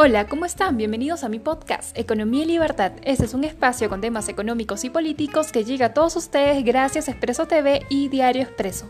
Hola, ¿cómo están? Bienvenidos a mi podcast Economía y Libertad. Este es un espacio con temas económicos y políticos que llega a todos ustedes gracias a Expreso TV y Diario Expreso.